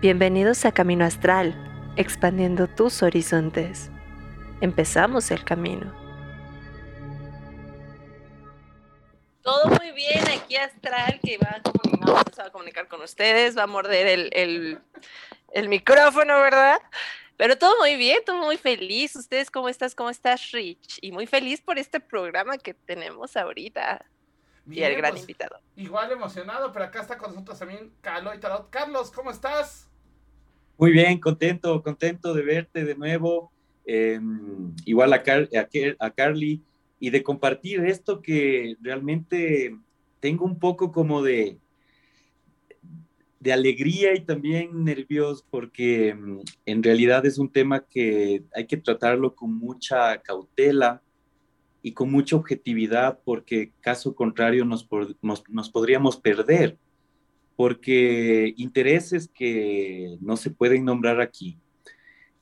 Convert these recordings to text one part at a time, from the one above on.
Bienvenidos a Camino Astral, expandiendo tus horizontes. Empezamos el camino. Todo muy bien aquí Astral, que va a, comunicar con ustedes, va a morder el, el micrófono, ¿verdad? Pero todo muy bien, todo muy feliz. ¿Ustedes cómo estás? ¿Cómo estás, Rich? Y muy feliz por este programa que tenemos ahorita. Y el gran pues, invitado. Igual emocionado, pero acá está con nosotros también Carlos y Tarot. Carlos, ¿cómo estás? Muy bien, contento, contento de verte de nuevo. Em, igual a, a, Carly y de compartir esto que realmente tengo un poco como de, de alegría y también nervios porque em, en realidad es un tema que hay que tratarlo con mucha cautela y con mucha objetividad porque caso contrario nos, nos podríamos perder porque intereses que no se pueden nombrar aquí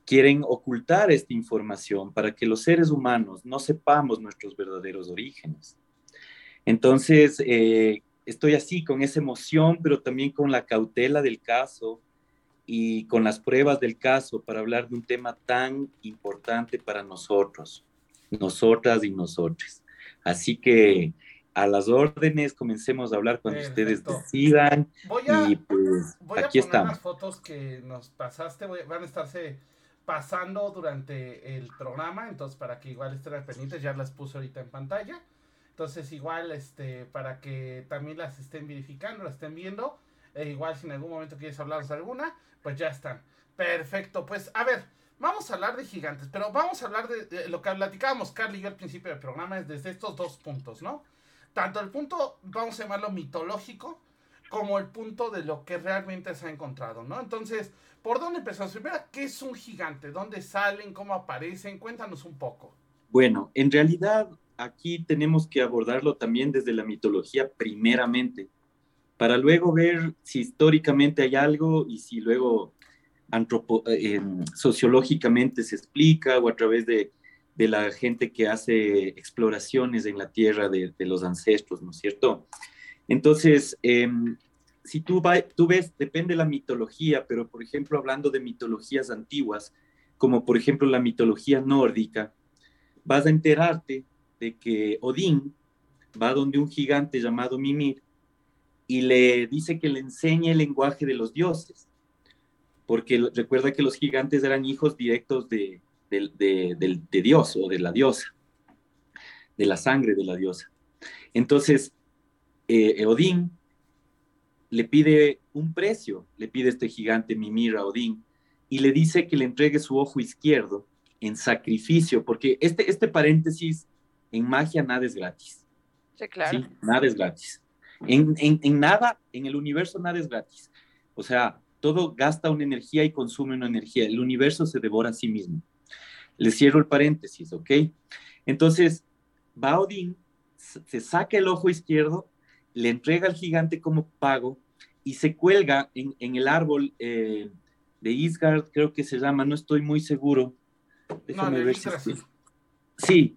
quieren ocultar esta información para que los seres humanos no sepamos nuestros verdaderos orígenes. Entonces, eh, estoy así con esa emoción, pero también con la cautela del caso y con las pruebas del caso para hablar de un tema tan importante para nosotros, nosotras y nosotros. Así que a las órdenes, comencemos a hablar cuando ustedes decidan. Voy a, y pues voy aquí a poner las fotos que nos pasaste, van a estarse pasando durante el programa, entonces para que igual estén pendientes, ya las puse ahorita en pantalla. Entonces igual este para que también las estén verificando, las estén viendo, e igual si en algún momento quieres hablar de alguna, pues ya están. Perfecto, pues a ver, vamos a hablar de gigantes, pero vamos a hablar de, lo que platicábamos Carly y yo al principio del programa, es desde estos dos puntos, ¿no? tanto el punto, vamos a llamarlo mitológico, como el punto de lo que realmente se ha encontrado, ¿no? Entonces, ¿por dónde empezamos? Primero, ¿qué es un gigante? ¿Dónde salen? ¿Cómo aparecen? Cuéntanos un poco. Bueno, en realidad aquí tenemos que abordarlo también desde la mitología primeramente, para luego ver si históricamente hay algo y si luego antropo eh, sociológicamente se explica o a través de de la gente que hace exploraciones en la tierra de, los ancestros, ¿no es cierto? Entonces, em, si tú, tú ves, depende de la mitología, pero por ejemplo, hablando de mitologías antiguas, como por ejemplo la mitología nórdica, vas a enterarte de que Odín va donde un gigante llamado Mimir y le dice que le enseñe el lenguaje de los dioses, porque recuerda que los gigantes eran hijos directos de, de, Dios o de la diosa, de la sangre de la diosa. Entonces, eh, Odín le pide un precio, le pide este gigante Mimir a Odín y le dice que le entregue su ojo izquierdo en sacrificio, porque este, este paréntesis, en magia nada es gratis. Sí, claro. nada es gratis. En, en, nada, en el universo nada es gratis. O sea, todo gasta una energía y consume una energía. El universo se devora a sí mismo. Le cierro el paréntesis, ¿ok? Entonces, va Odín, se saca el ojo izquierdo, le entrega al gigante como pago y se cuelga en, el árbol eh, de Isgard, creo que se llama, no estoy muy seguro. Déjame ver si Sí,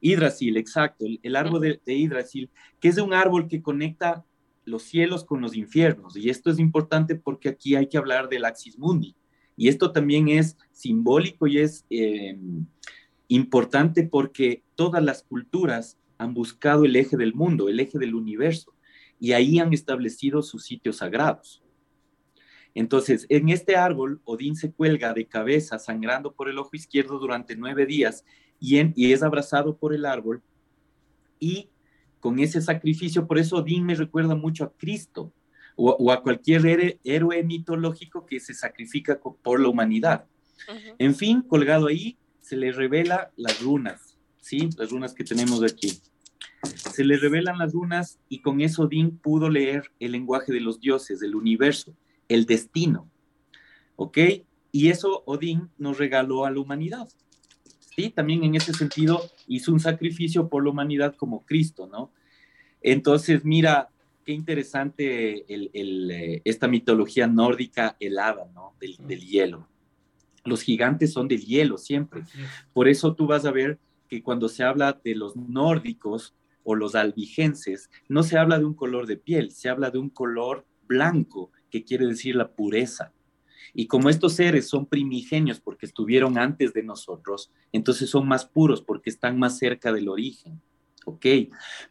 Hidrasil, exacto, el, árbol de, de Hidrasil, que es un árbol que conecta los cielos con los infiernos. Y esto es importante porque aquí hay que hablar del Axis Mundi. Y esto también es simbólico y es eh, importante porque todas las culturas han buscado el eje del mundo, el eje del universo, y ahí han establecido sus sitios sagrados. Entonces, en este árbol, Odín se cuelga de cabeza, sangrando por el ojo izquierdo durante nueve días, y, y es abrazado por el árbol, y con ese sacrificio, por eso Odín me recuerda mucho a Cristo, o, a cualquier héroe, mitológico que se sacrifica por la humanidad. En fin, colgado ahí, se le revela las runas, ¿sí? Las runas que tenemos aquí. Se le revelan las runas y con eso Odín pudo leer el lenguaje de los dioses, del universo, el destino, ¿ok? Y eso Odín nos regaló a la humanidad. Sí, también en ese sentido hizo un sacrificio por la humanidad como Cristo, ¿no? Entonces, mira, qué interesante eh, esta mitología nórdica helada, ¿no? Del, hielo. Los gigantes son del hielo siempre. Por eso tú vas a ver que cuando se habla de los nórdicos o los albigenses, no se habla de un color de piel, se habla de un color blanco, que quiere decir la pureza. Y como estos seres son primigenios porque estuvieron antes de nosotros, entonces son más puros porque están más cerca del origen. ¿Ok?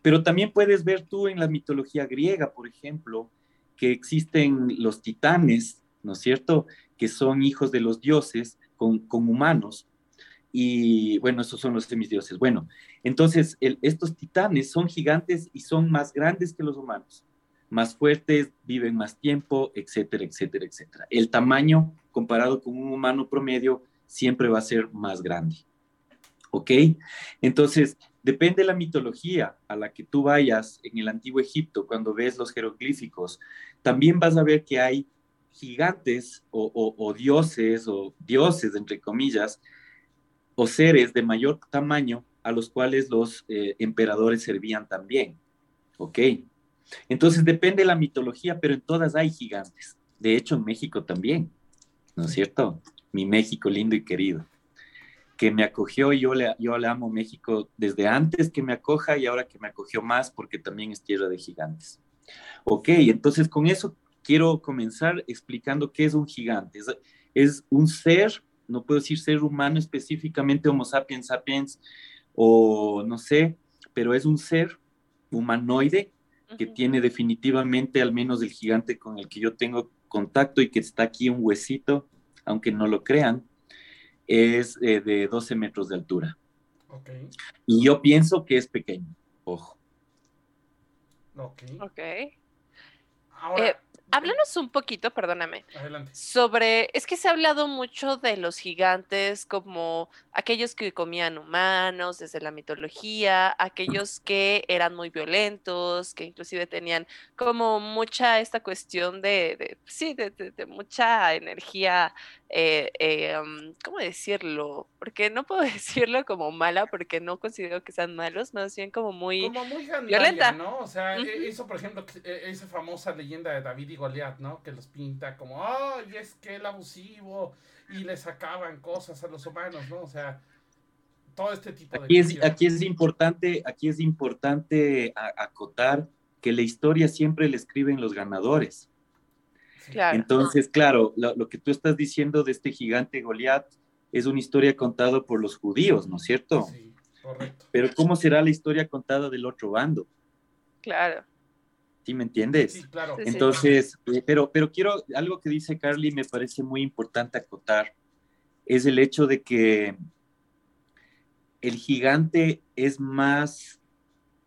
Pero también puedes ver tú en la mitología griega, por ejemplo, que existen los titanes, ¿no es cierto? Que son hijos de los dioses con, con humanos. Y bueno, esos son los semidioses. Bueno, entonces estos titanes son gigantes y son más grandes que los humanos más fuertes, viven más tiempo, etcétera, etcétera, etcétera. El tamaño comparado con un humano promedio siempre va a ser más grande. ¿Ok? Entonces, depende de la mitología a la que tú vayas en el antiguo Egipto, cuando ves los jeroglíficos, también vas a ver que hay gigantes o, dioses o dioses, entre comillas, o seres de mayor tamaño a los cuales los eh, emperadores servían también. ¿Ok? Entonces depende de la mitología, pero en todas hay gigantes. De hecho, en México también, ¿no es cierto? Mi México lindo y querido, que me acogió y yo le, yo le amo México desde antes que me acoja y ahora que me acogió más porque también es tierra de gigantes. Ok, entonces con eso quiero comenzar explicando qué es un gigante. Es, es un ser, no puedo decir ser humano específicamente, Homo sapiens sapiens, o no sé, pero es un ser humanoide que tiene definitivamente, al menos el gigante con el que yo tengo contacto y que está aquí un huesito, aunque no lo crean, es eh, de 12 metros de altura. Okay. Y yo pienso que es pequeño, ojo. Ok. okay. Ahora, eh, Háblanos un poquito, perdóname, sobre, es que se ha hablado mucho de los gigantes como aquellos que comían humanos desde la mitología, aquellos que eran muy violentos, que inclusive tenían como mucha esta cuestión de, sí, de, mucha energía, eh, eh, ¿cómo decirlo? Porque no puedo decirlo como mala, porque no considero que sean malos, más bien como muy, como muy violenta. ¿no? O sea, e, eso, por ejemplo, e, esa famosa leyenda de David y Goliat, ¿no? Que los pinta como, ay, es que el abusivo y le sacaban cosas a los humanos, ¿no? O sea, todo este tipo de... Aquí es, aquí es importante, aquí es importante acotar que la historia siempre le escriben los ganadores. Entonces, claro, lo, que tú estás diciendo de este gigante Goliat es una historia contada por los judíos, ¿no es cierto? Sí, correcto. Pero ¿cómo será la historia contada del otro bando? Claro. ¿Sí me entiendes? Sí, claro. Entonces, eh, pero, pero quiero, algo que dice Carly me parece muy importante acotar, es el hecho de que el gigante es más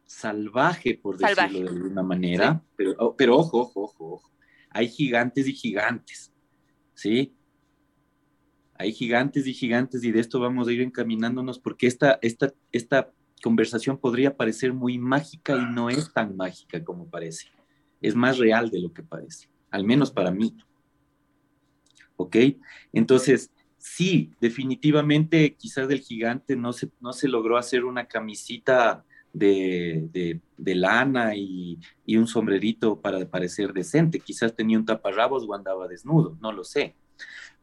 salvaje, por decirlo de alguna manera, pero, oh, pero ojo, ojo, ojo, ojo, hay gigantes y gigantes, ¿sí? Hay gigantes y gigantes y de esto vamos a ir encaminándonos porque esta, esta, esta conversación podría parecer muy mágica y no es tan mágica como parece. Es más real de lo que parece, al menos para mí. ¿Ok? Entonces, sí, definitivamente quizás del gigante no se, no se logró hacer una camisita de, lana y, y, un sombrerito para parecer decente. Quizás tenía un taparrabos o andaba desnudo, no lo sé.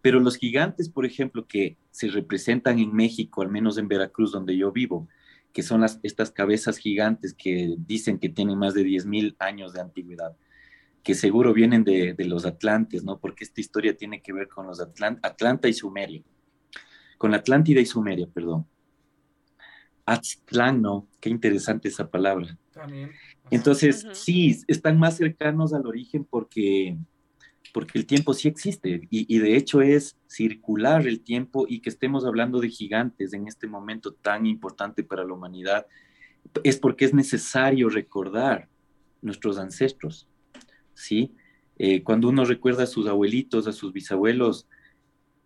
Pero los gigantes, por ejemplo, que se representan en México, al menos en Veracruz, donde yo vivo, que son las, estas cabezas gigantes que dicen que tienen más de 10.000 años de antigüedad, que seguro vienen de, los Atlantes, ¿no? Porque esta historia tiene que ver con los Atlant Atlanta y Sumeria, con la Atlántida y Sumeria, perdón. Aztlán, ¿no? Qué interesante esa palabra. También. Entonces, sí, están más cercanos al origen porque porque el tiempo sí existe y, de hecho es circular el tiempo y que estemos hablando de gigantes en este momento tan importante para la humanidad, es porque es necesario recordar nuestros ancestros, ¿sí? Eh, cuando uno recuerda a sus abuelitos, a sus bisabuelos,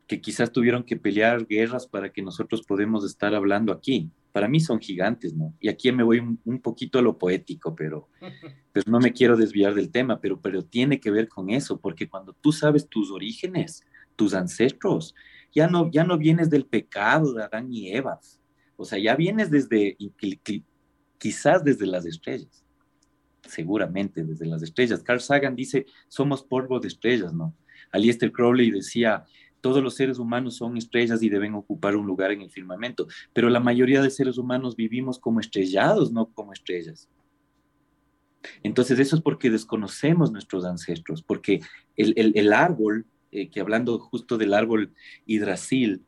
que quizás tuvieron que pelear guerras para que nosotros podamos estar hablando aquí. Para mí son gigantes, ¿no? Y aquí me voy un, poquito a lo poético, pero, pero no me quiero desviar del tema, pero, pero tiene que ver con eso, porque cuando tú sabes tus orígenes, tus ancestros, ya no, ya no vienes del pecado de Adán y Eva, o sea, ya vienes desde, quizás desde las estrellas, seguramente desde las estrellas. Carl Sagan dice, somos polvo de estrellas, ¿no? Alistair Crowley decía, todos los seres humanos son estrellas y deben ocupar un lugar en el firmamento, pero la mayoría de seres humanos vivimos como estrellados, no como estrellas. Entonces eso es porque desconocemos nuestros ancestros, porque el, árbol eh, que hablando justo del árbol hidrasil,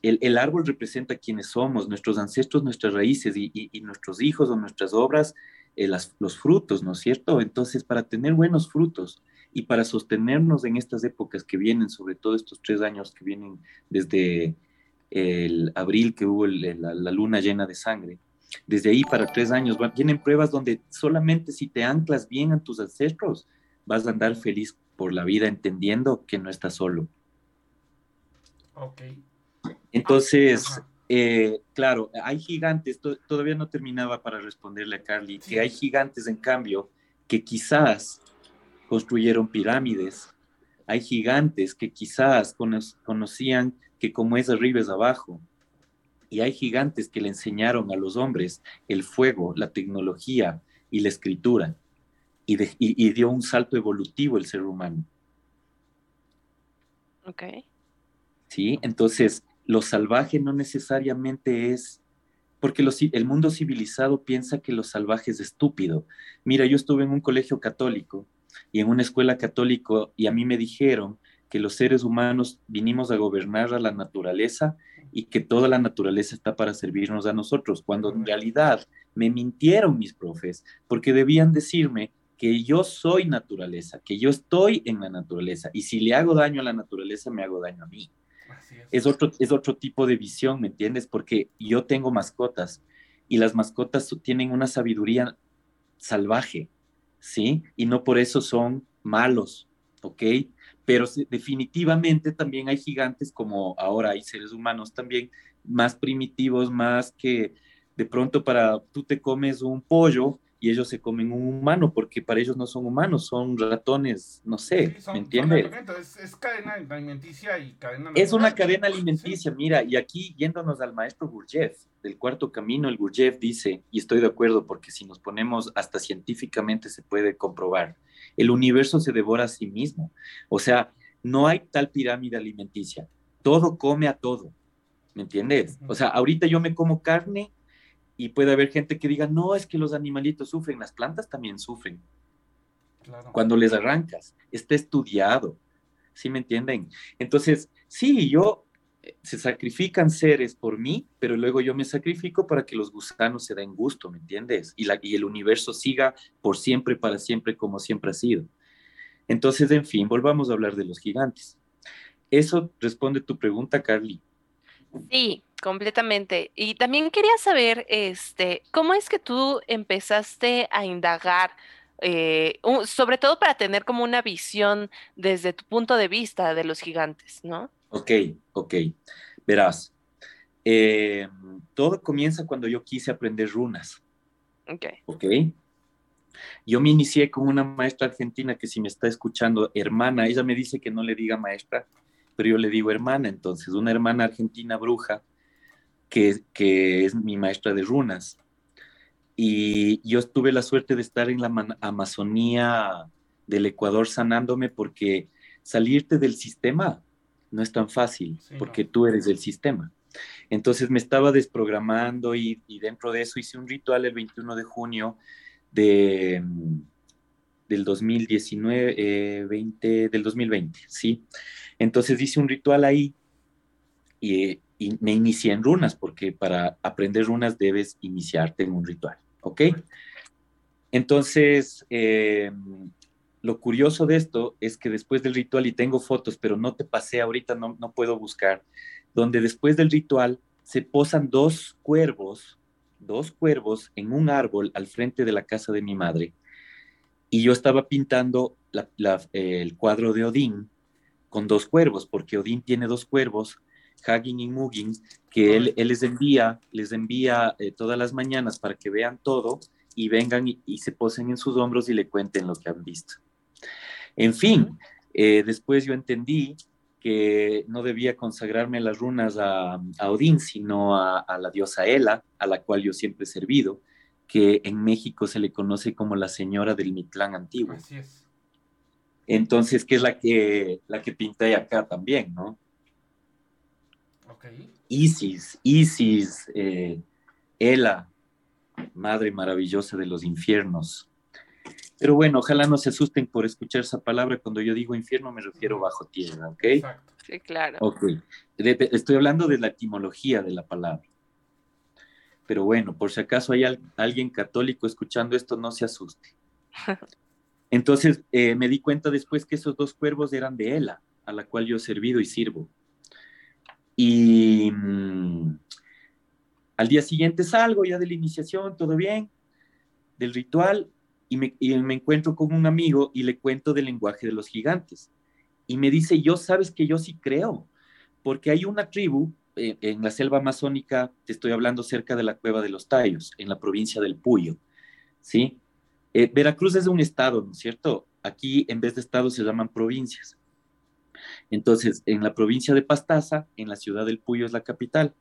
el, árbol representa quienes somos, nuestros ancestros, nuestras raíces y, nuestros hijos o nuestras obras, eh, los frutos, ¿no es cierto? Entonces, para tener buenos frutos y para sostenernos en estas épocas que vienen, sobre todo estos tres años que vienen desde el abril que hubo la, luna llena de sangre, desde ahí para tres años vienen pruebas donde solamente si te anclas bien a tus ancestros, vas a andar feliz por la vida entendiendo que no estás solo. Ok. Entonces, eh, claro, hay gigantes, todavía no terminaba para responderle a Carly, que hay gigantes en cambio que quizás construyeron pirámides, hay gigantes que quizás conocían que como es arriba es abajo, y hay gigantes que le enseñaron a los hombres el fuego, la tecnología y la escritura y, dio un salto evolutivo el ser humano. Ok. Sí, entonces lo salvaje no necesariamente es, porque el mundo civilizado piensa que lo salvaje es estúpido. Mira, yo estuve en un colegio católico y en una escuela católico y a mí me dijeron que los seres humanos vinimos a gobernar a la naturaleza y que toda la naturaleza está para servirnos a nosotros, cuando en realidad me mintieron mis profes, porque debían decirme que yo soy naturaleza, que yo estoy en la naturaleza, y si le hago daño a la naturaleza, me hago daño a mí. Es. otro, es otro tipo de visión, ¿me entiendes? Porque yo tengo mascotas y las mascotas tienen una sabiduría salvaje, ¿sí? Y no por eso son malos, ¿ok? Pero definitivamente también hay gigantes como ahora hay seres humanos también más primitivos, más que de pronto para tú te comes un pollo y ellos se comen un humano, porque para ellos no son humanos, son ratones, no sé, ¿me entiendes? Es, cadena alimenticia y cadena... Es una cadena alimenticia, mira, y aquí yéndonos al maestro Gurdjieff, del cuarto camino, el Gurdjieff dice, y estoy de acuerdo, porque si nos ponemos hasta científicamente se puede comprobar, el universo se devora a sí mismo, o sea, no hay tal pirámide alimenticia, todo come a todo, ¿me entiendes? O sea, ahorita yo me como carne y puede haber gente que diga, no, es que los animalitos sufren, las plantas también sufren. Cuando les arrancas, está estudiado, ¿sí me entienden? Entonces, sí, yo, eh, se sacrifican seres por mí, pero luego yo me sacrifico para que los gusanos se den gusto, ¿me entiendes? Y, la, y el universo siga por siempre, para siempre, como siempre ha sido. Entonces, en fin, volvamos a hablar de los gigantes. Eso responde tu pregunta, Carly. Sí, completamente. Y también quería saber, este, ¿cómo es que tú empezaste a indagar, eh, sobre todo para tener como una visión desde tu punto de vista de los gigantes, ¿no? Ok, ok. Verás, eh, todo comienza cuando yo quise aprender runas. Ok. Ok. Yo me inicié con una maestra argentina que si me está escuchando, hermana, ella me dice que no le diga maestra, pero yo le digo hermana, entonces, una hermana argentina bruja que, que es mi maestra de runas. Y yo tuve la suerte de estar en la Amazonía del Ecuador sanándome porque salirte del sistema no es tan fácil, porque tú eres el sistema. Entonces me estaba desprogramando y, y, dentro de eso hice un ritual el 21 de junio de, del 2019, 20, eh, del 2020, ¿sí? Entonces hice un ritual ahí y, me inicié en runas, porque para aprender runas debes iniciarte en un ritual, ¿ok? Entonces, eh, lo curioso de esto es que después del ritual, y tengo fotos, pero no te pasé ahorita, no, no puedo buscar, donde después del ritual se posan dos cuervos, dos cuervos en un árbol al frente de la casa de mi madre. Y yo estaba pintando el cuadro de Odín con dos cuervos, porque Odín tiene dos cuervos, Hagin y Mugin, que él, les envía, les envía eh, todas las mañanas para que vean todo y vengan y, se posen en sus hombros y le cuenten lo que han visto. En fin, eh, después yo entendí que no debía consagrarme las runas a, Odín, sino a, a, la diosa Ela, a la cual yo siempre he servido, que en México se le conoce como la señora del Mitlán antiguo. Así es. Entonces, que es la que, la que pinté acá también, ¿no? Isis, Isis, eh, Ela, Madre maravillosa de los infiernos. Pero bueno, ojalá no se asusten por escuchar esa palabra. Cuando yo digo infierno me refiero bajo tierra, ¿ok? Exacto. Sí, claro. Ok. estoy hablando de la etimología de la palabra. Pero bueno, por si acaso hay alguien católico escuchando esto, no se asuste. Entonces eh, me di cuenta después que esos dos cuervos eran de Ela, a la cual yo he servido y sirvo. Y mm, al día siguiente salgo ya de la iniciación, todo bien, del ritual, y me, encuentro con un amigo y le cuento del lenguaje de los gigantes. Y me dice, yo sabes que yo sí creo, porque hay una tribu eh, en la selva amazónica, te estoy hablando cerca de la cueva de los Tayos, en la provincia del Puyo, ¿sí? Eh, Veracruz es un estado, ¿no es cierto? Aquí en vez de estados se llaman provincias. Entonces, en la provincia de Pastaza, en la ciudad del Puyo es la capital.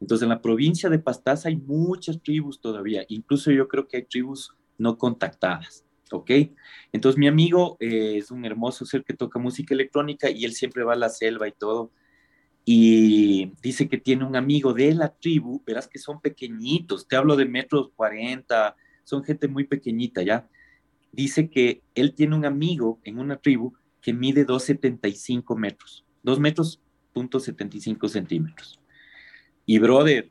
Entonces, en la provincia de Pastaza hay muchas tribus todavía, incluso yo creo que hay tribus no contactadas, ¿ok? Entonces, mi amigo eh, es un hermoso ser que toca música electrónica y él siempre va a la selva y todo. Y dice que tiene un amigo de la tribu, verás que son pequeñitos, te hablo de metros 40, son gente muy pequeñita, ¿ya? Dice que él tiene un amigo en una tribu que mide 2,75 metros, 2 metros, punto 75 centímetros. Y brother,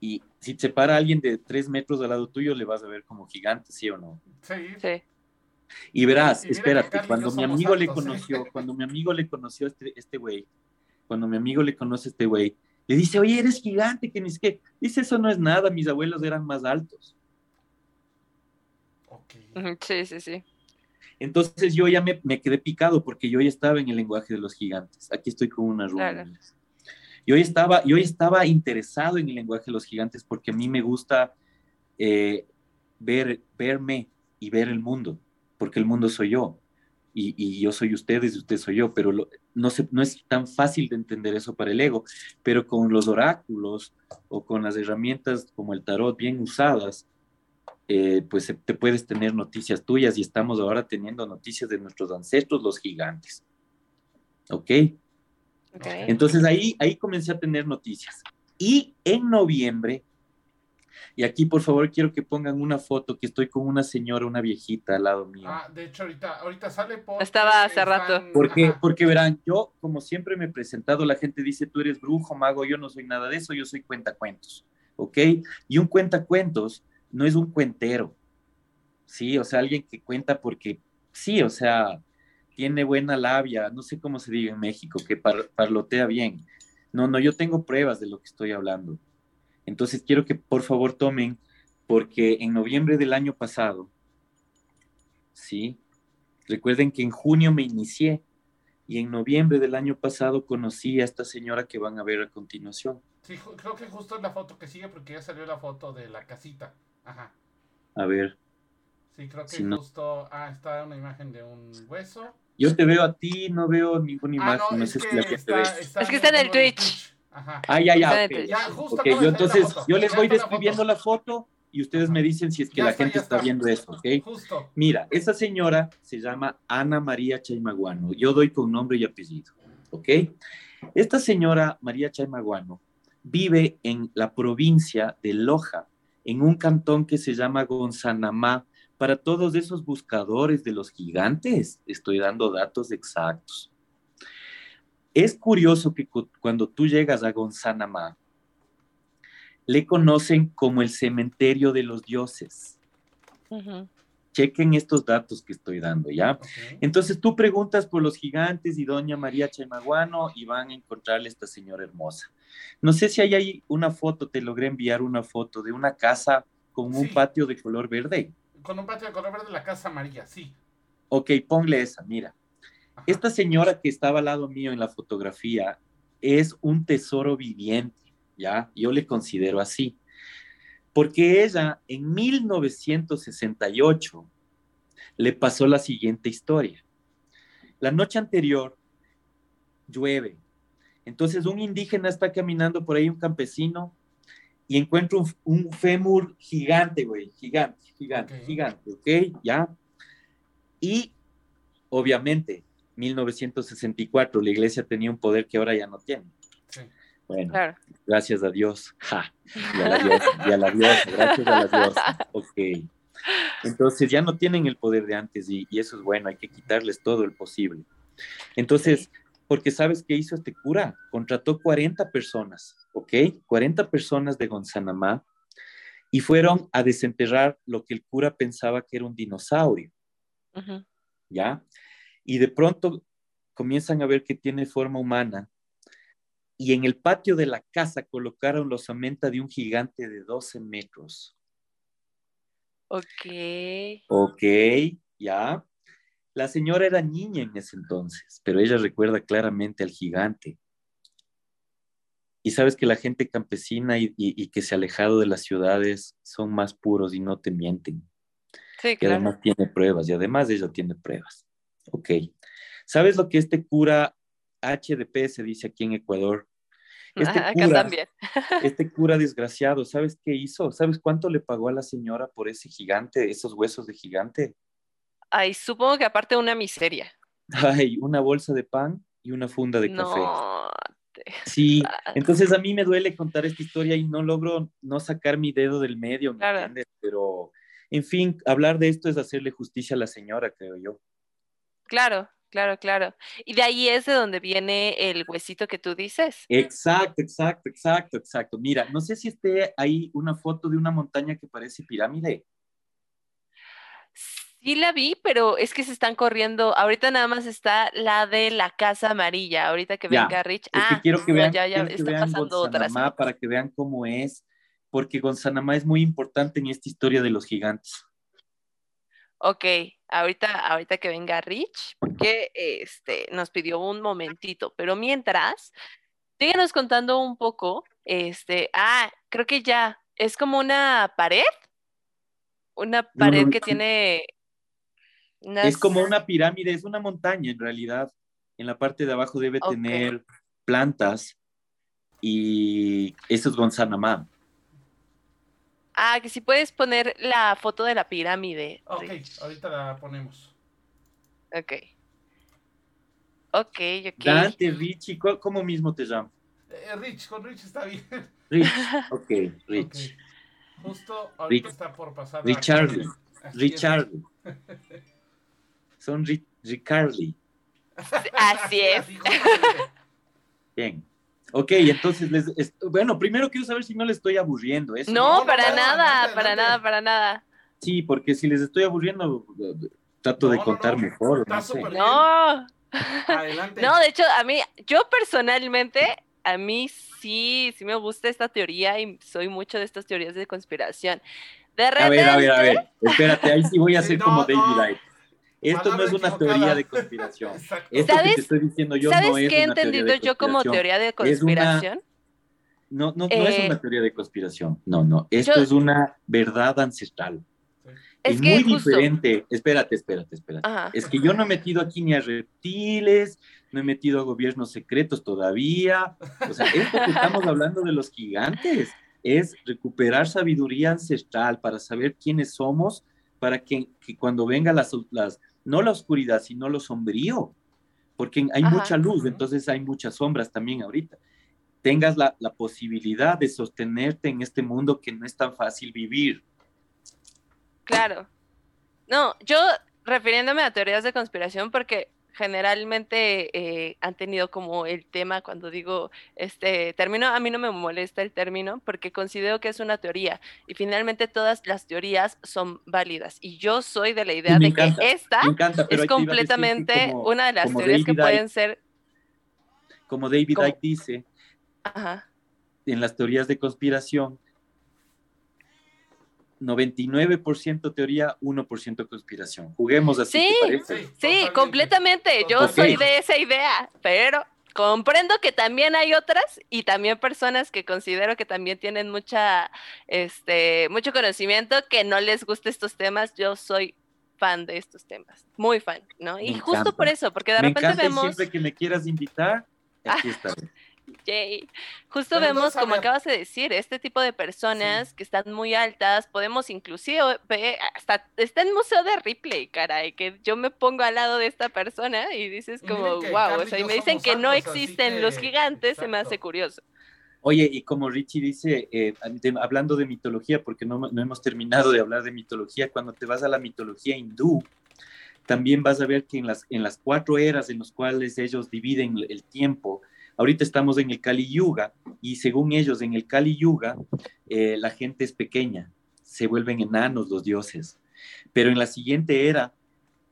y si te para alguien de 3 metros al lado tuyo, le vas a ver como gigante, ¿sí o no? Sí. sí. Y verás, espérate, cuando mi amigo le conoció, cuando mi amigo le conoció a este, este güey, cuando mi amigo le conoce a este güey, le dice, oye, eres gigante, que ni es que, dice, eso no es nada, mis abuelos eran más altos. Sí, sí, sí. Entonces yo ya me, quedé picado porque yo ya estaba en el lenguaje de los gigantes. Aquí estoy con una rubia. Yo, ya estaba, yo estaba interesado en el lenguaje de los gigantes porque a mí me gusta eh, ver, verme y ver el mundo, porque el mundo soy yo. Y, yo soy ustedes y usted soy yo, pero no, no es tan fácil de entender eso para el ego, pero con los oráculos o con las herramientas como el tarot bien usadas, eh, pues te puedes tener noticias tuyas y estamos ahora teniendo noticias de nuestros ancestros, los gigantes. ¿Ok? Entonces ahí, ahí comencé a tener noticias. Y en noviembre, y aquí por favor quiero que pongan una foto que estoy con una señora, una viejita al lado mío. Ah, de hecho ahorita, ahorita sale por... Estaba hace rato. Porque, porque verán, yo como siempre me he presentado, la gente dice, tú eres brujo, mago, yo no soy nada de eso, yo soy cuentacuentos. ¿Ok? Y un cuentacuentos no es un cuentero, ¿sí? O sea, alguien que cuenta porque sí, o sea, tiene buena labia, no sé cómo se diga en México, que parlotea bien. No, no, yo tengo pruebas de lo que estoy hablando. Entonces quiero que por favor tomen, porque en noviembre del año pasado, ¿sí? Recuerden que en junio me inicié y en noviembre del año pasado conocí a esta señora que van a ver a continuación. Sí, creo que justo es la foto que sigue porque ya salió la foto de la casita. Ajá. A ver. Sí, creo que justo. Ah, está una imagen de un hueso. Yo te veo a ti, no veo ninguna ah, imagen. no, es, que está, es que está en el Twitch. Ajá. Ah, ya, ya. Okay. okay yo entonces, yo les voy describiendo la foto y ustedes me dicen si es que la gente está. viendo esto, ¿ok? Justo. Mira, esa señora se llama Ana María Chaimaguano. Yo doy con nombre y apellido, ¿ok? Esta señora María Chaimaguano vive en la provincia de Loja, en un cantón que se llama Gonzanamá. Para todos esos buscadores de los gigantes, estoy dando datos exactos. Es curioso que cuando tú llegas a Gonzanamá, le conocen como el cementerio de los dioses. Chequen estos datos que estoy dando, ¿ya? Entonces tú preguntas por los gigantes y doña María Chemaguano y van a encontrarle a esta señora hermosa. No sé si hay ahí una foto, te logré enviar una foto de una casa con un patio de color verde. Con un patio de color verde, la casa amarilla, sí. Ok, ponle esa, mira. Esta señora que estaba al lado mío en la fotografía es un tesoro viviente, ¿ya? Yo le considero así. Porque ella en 1968 le pasó la siguiente historia. La noche anterior llueve, entonces un indígena está caminando por ahí, un campesino, y encuentra un, fémur gigante, güey, gigante, gigante, gigante, ¿ok? ¿Ya? Y obviamente, 1964, la iglesia tenía un poder que ahora ya no tiene. Sí. Bueno, gracias a Dios. Ja, y a la Dios, y a la Dios, gracias a la Dios. Ok. Entonces ya no tienen el poder de antes y, eso es bueno, hay que quitarles todo el posible. Entonces, porque sabes qué hizo este cura? Contrató 40 personas, ¿ok? 40 personas de Gonzanamá y fueron a desenterrar lo que el cura pensaba que era un dinosaurio, ¿ya? Y de pronto comienzan a ver que tiene forma humana y en el patio de la casa colocaron la osamenta de un gigante de 12 metros. Ok. Ok, ya. La señora era niña en ese entonces, pero ella recuerda claramente al gigante. Y sabes que la gente campesina y, que se ha alejado de las ciudades son más puros y no te mienten. Sí, claro. además tiene pruebas y además ella tiene pruebas. Ok. ¿Sabes lo que este cura HDP se dice aquí en Ecuador? Este Acá cura, también. este cura desgraciado, ¿sabes qué hizo? ¿Sabes cuánto le pagó a la señora por ese gigante, esos huesos de gigante? Ay, supongo que aparte una miseria. Ay, una bolsa de pan y una funda de café. No. Sí, entonces a mí me duele contar esta historia y no logro no sacar mi dedo del medio, ¿me entiendes? Pero, en fin, hablar de esto es hacerle justicia a la señora, creo yo. Claro, Claro, claro. Y de ahí es de donde viene el huesito que tú dices. Exacto, exacto, exacto, exacto. Mira, no sé si esté ahí una foto de una montaña que parece pirámide. Sí la vi, pero es que se están corriendo. Ahorita nada más está la de la casa amarilla. Ahorita que venga Rich. ah, quiero que vean, ya, ya está pasando otra. Para que vean cómo es, porque Gonzanamá es muy importante en esta historia de los gigantes. Ok, ahorita, ahorita que venga Rich, porque este, nos pidió un momentito, pero mientras, síguenos contando un poco, este, ah, creo que ya, es como una pared, una pared que tiene... Es como una pirámide, es una montaña en realidad. En la parte de abajo debe tener plantas y eso es Gonzanamá. Ah, que si puedes poner la foto de la pirámide. Ok, ahorita la ponemos. Ok. Ok, ok. Dante, Richie, ¿cómo mismo te llamo? Eh, Rich, con Rich está bien. Rich, ok, Rich. Justo ahorita está por pasar. Richard, Richard. Son Ricardi. Así es. Bien. Ok, entonces, les, bueno, primero quiero saber si no les estoy aburriendo. No, para nada, para nada, para nada. Sí, porque si les estoy aburriendo, trato de contar mejor. No. No, de hecho, a mí, yo personalmente, a mí sí, sí me gusta esta teoría y soy mucho de estas teorías de conspiración. De repente... A ver, a ver, a ver, espérate, ahí sí voy a hacer como David Light. Esto no es una teoría de conspiración. Esto ¿Sabes, que te estoy diciendo yo ¿sabes no es qué he entendido yo como teoría de conspiración? No, no, no es una eh, teoría de conspiración. No, no. Esto es una verdad ancestral. Es, muy diferente. Espérate, espérate, espérate. Es que yo no he metido aquí ni a reptiles, no he metido a gobiernos secretos todavía. O sea, esto que estamos hablando de los gigantes es recuperar sabiduría ancestral para saber quiénes somos, para que, cuando venga las, las, no la oscuridad, sino lo sombrío, porque hay mucha luz, entonces hay muchas sombras también ahorita. Tengas la, la, posibilidad de sostenerte en este mundo que no es tan fácil vivir. Claro. No, yo refiriéndome a teorías de conspiración, porque generalmente eh, han tenido como el tema cuando digo este término, a mí no me molesta el término porque considero que es una teoría y finalmente todas las teorías son válidas y yo soy de la idea de que esta es completamente una de las teorías que pueden ser como David Icke dice en las teorías de conspiración 99% teoría, 1% conspiración. Juguemos así. Sí, sí, completamente. Yo soy de esa idea, pero comprendo que también hay otras y también personas que considero que también tienen mucha, este, mucho conocimiento que no les gusta estos temas. Yo soy fan de estos temas, muy fan, ¿no? Y justo por eso, porque de repente vemos. siempre que me quieras invitar, aquí estaré. Justo vemos, como acabas de decir, este tipo de personas que están muy altas, podemos inclusive ver, hasta está en Museo de Ripley, caray, que yo me pongo al lado de esta persona y dices como, wow, o sea, y me dicen que no existen los gigantes, se me hace curioso. Oye, y como Richie dice, eh, hablando de mitología, porque no, no, hemos terminado de hablar de mitología, cuando te vas a la mitología hindú, también vas a ver que en las, en las cuatro eras en las cuales ellos dividen el tiempo, ahorita estamos en el Kali Yuga, y según ellos, en el Kali Yuga, eh, la gente es pequeña, se vuelven enanos los dioses. Pero en la siguiente era,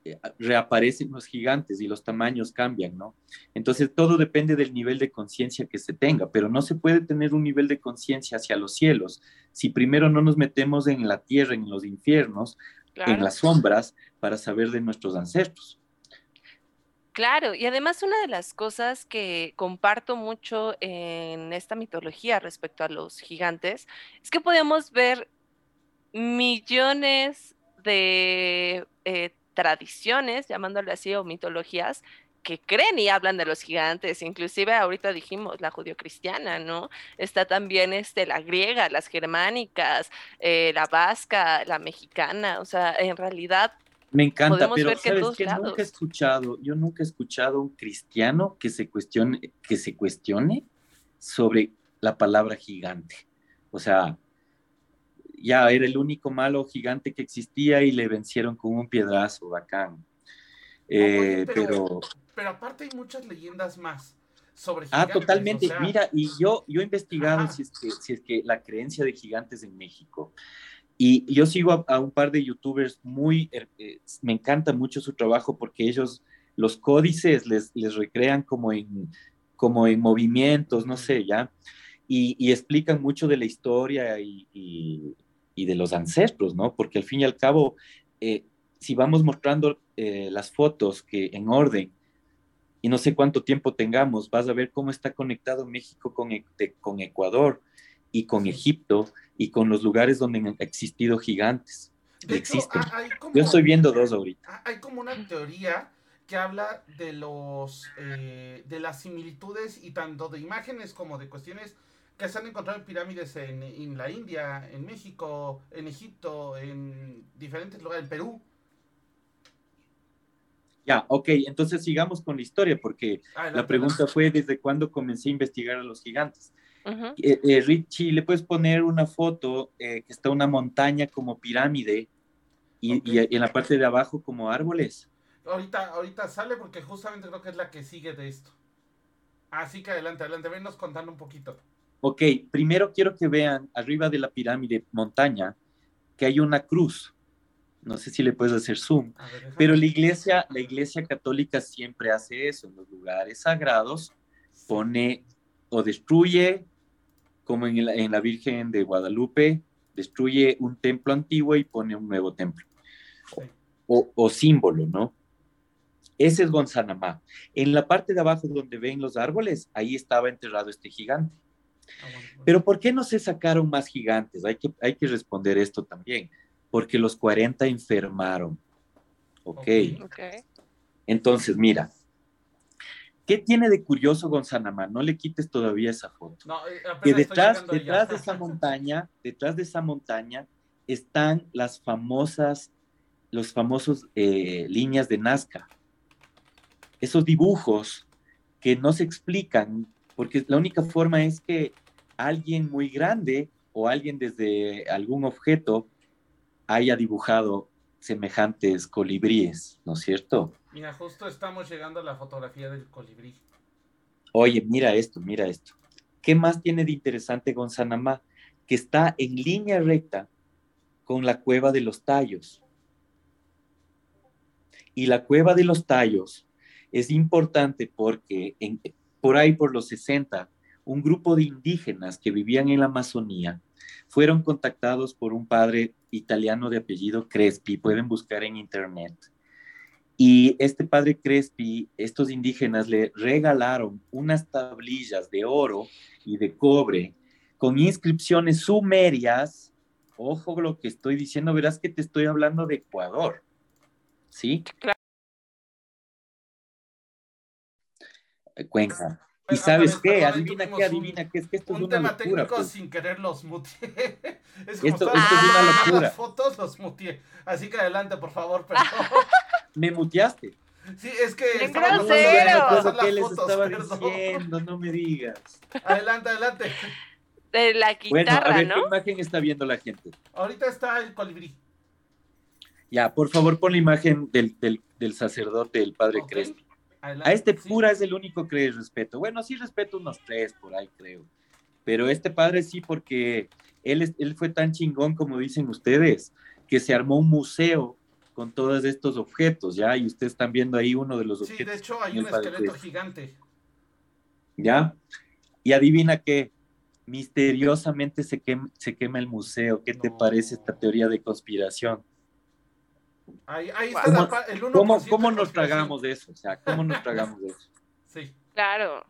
eh, reaparecen los gigantes y los tamaños cambian, ¿no? Entonces todo depende del nivel de conciencia que se tenga, pero no se puede tener un nivel de conciencia hacia los cielos si primero no nos metemos en la tierra, en los infiernos, en las sombras, para saber de nuestros ancestros. Claro, y además una de las cosas que comparto mucho en esta mitología respecto a los gigantes es que podemos ver millones de eh, tradiciones, llamándole así, o mitologías, que creen y hablan de los gigantes, inclusive ahorita dijimos la judio-cristiana, ¿no? Está también este, la griega, las germánicas, eh, la vasca, la mexicana, o sea, en realidad... Me encanta, pero ¿sabes que Nunca he escuchado, yo nunca he escuchado un cristiano que se cuestione, que se cuestione sobre la palabra gigante. O sea, ya era el único malo gigante que existía y le vencieron con un piedrazo, bacán. Eh, pero, pero, aparte hay muchas leyendas más sobre ah, gigantes. Ah, totalmente. Mira, y yo, yo he investigado si es, que, si es que la creencia de gigantes en México. Y yo sigo a, un par de youtubers muy, eh, eh, me encanta mucho su trabajo porque ellos los códices les, les recrean como en, como en movimientos, no sé, ya. Y, y, explican mucho de la historia y, y de los ancestros, ¿no? Porque al fin y al cabo, eh, si vamos mostrando eh, las fotos que en orden y no sé cuánto tiempo tengamos, vas a ver cómo está conectado México con, e, con Ecuador y con Egipto y con los lugares donde han existido gigantes. existen. Yo estoy viendo dos ahorita. Hay como una teoría que habla de los eh, de las similitudes y tanto de imágenes como de cuestiones que se han encontrado pirámides en, la India, en México, en Egipto, en diferentes lugares, en Perú. Ya, ok, entonces sigamos con la historia, porque la pregunta fue desde cuándo comencé a investigar a los gigantes. Eh, eh, Richie, ¿le puedes poner una foto eh, que está una montaña como pirámide y, y, en la parte de abajo como árboles? Ahorita, ahorita sale porque justamente creo que es la que sigue de esto. Así que adelante, adelante, venos contando un poquito. Ok, primero quiero que vean arriba de la pirámide montaña que hay una cruz. No sé si le puedes hacer zoom, pero la iglesia, la iglesia católica siempre hace eso en los lugares sagrados, pone o destruye, como en la, en la Virgen de Guadalupe, destruye un templo antiguo y pone un nuevo templo. O, o, símbolo, ¿no? Ese es Gonzanamá. En la parte de abajo donde ven los árboles, ahí estaba enterrado este gigante. Pero ¿por qué no se sacaron más gigantes? Hay que, hay que responder esto también. Porque los 40 enfermaron. Ok. Entonces, mira, ¿Qué tiene de curioso Gonzanamá? No le quites todavía esa foto. Eh, que detrás, detrás de esa montaña, detrás de esa montaña están las famosas, los famosos eh, líneas de Nazca. Esos dibujos que no se explican porque la única forma es que alguien muy grande o alguien desde algún objeto haya dibujado semejantes colibríes, ¿no es cierto? Mira, justo estamos llegando a la fotografía del colibrí. Oye, mira esto, mira esto. ¿Qué más tiene de interesante Gonzanamá? Que está en línea recta con la cueva de los tallos. Y la cueva de los tallos es importante porque por ahí por los 60, un grupo de indígenas que vivían en la Amazonía fueron contactados por un padre italiano de apellido Crespi, pueden buscar en internet. Y este padre Crespi, estos indígenas le regalaron unas tablillas de oro y de cobre con inscripciones sumerias. Ojo lo que estoy diciendo, verás que te estoy hablando de Ecuador. ¿Sí? Claro. Cuenca. ¿Y sabes qué? Adivina qué, adivina qué. Es que esto es una tema técnico pues. sin querer los mutié. Es como esto, esto es una locura. las fotos los mutié. Así que adelante, por favor, perdón. Me muteaste. Sí, es que ¡En grosero! ¿Qué les estaba diciendo? No me digas. Adelante, adelante. De la guitarra, bueno, a ver, ¿no? ¿qué imagen está viendo la gente? Ahorita está el colibrí. Ya, por favor, pon la imagen del, del, del sacerdote, el padre Ok. Crespi. Adelante, A este sí. pura es el único que le respeto. Bueno, sí respeto unos tres por ahí, creo. Pero este padre sí, porque él, es- él fue tan chingón, como dicen ustedes, que se armó un museo con todos estos objetos, ¿ya? Y ustedes están viendo ahí uno de los Sí, objetos. de hecho hay un padre esqueleto gigante. ¿Ya? Y adivina qué, misteriosamente se quema, se quema el museo. ¿Qué te parece esta teoría de conspiración? Ahí, ahí está ¿Cómo- la el 1% ¿Cómo, nos tragamos de eso? O sea, ¿cómo nos tragamos de eso? Sí, Claro.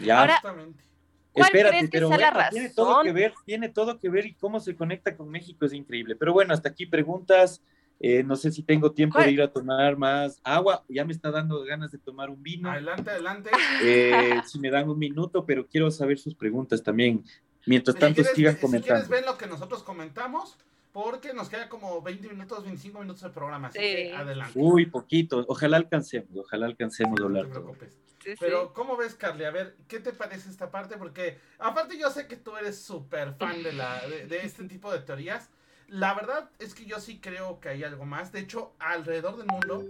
¿Ya? Ahora- justamente. ¿Cuál Espérate, crees que pero sea la bueno, tiene todo que ver, tiene todo que ver y cómo se conecta con México es increíble. Pero bueno, hasta aquí preguntas. Eh, no sé si tengo tiempo ¿Cuál? de ir a tomar más agua. Ya me está dando ganas de tomar un vino. Adelante, adelante. Eh, si me dan un minuto, pero quiero saber sus preguntas también. Mientras Si tanto, quieres- sigan Si quieres, comentando. ven lo que nosotros comentamos, porque nos queda como 20 minutos, 25 minutos de programa. Así Sí. que adelante. Uy, poquito. Ojalá alcancemos, ojalá alcancemos a no te hablar todo. preocupes. Sí, sí. Pero, ¿cómo ves, Carly? A ver, ¿qué te parece esta parte? Porque, aparte, yo sé que tú eres súper fan de, la, de, de este tipo de teorías. La verdad es que yo sí creo que hay algo más. De hecho, alrededor del mundo,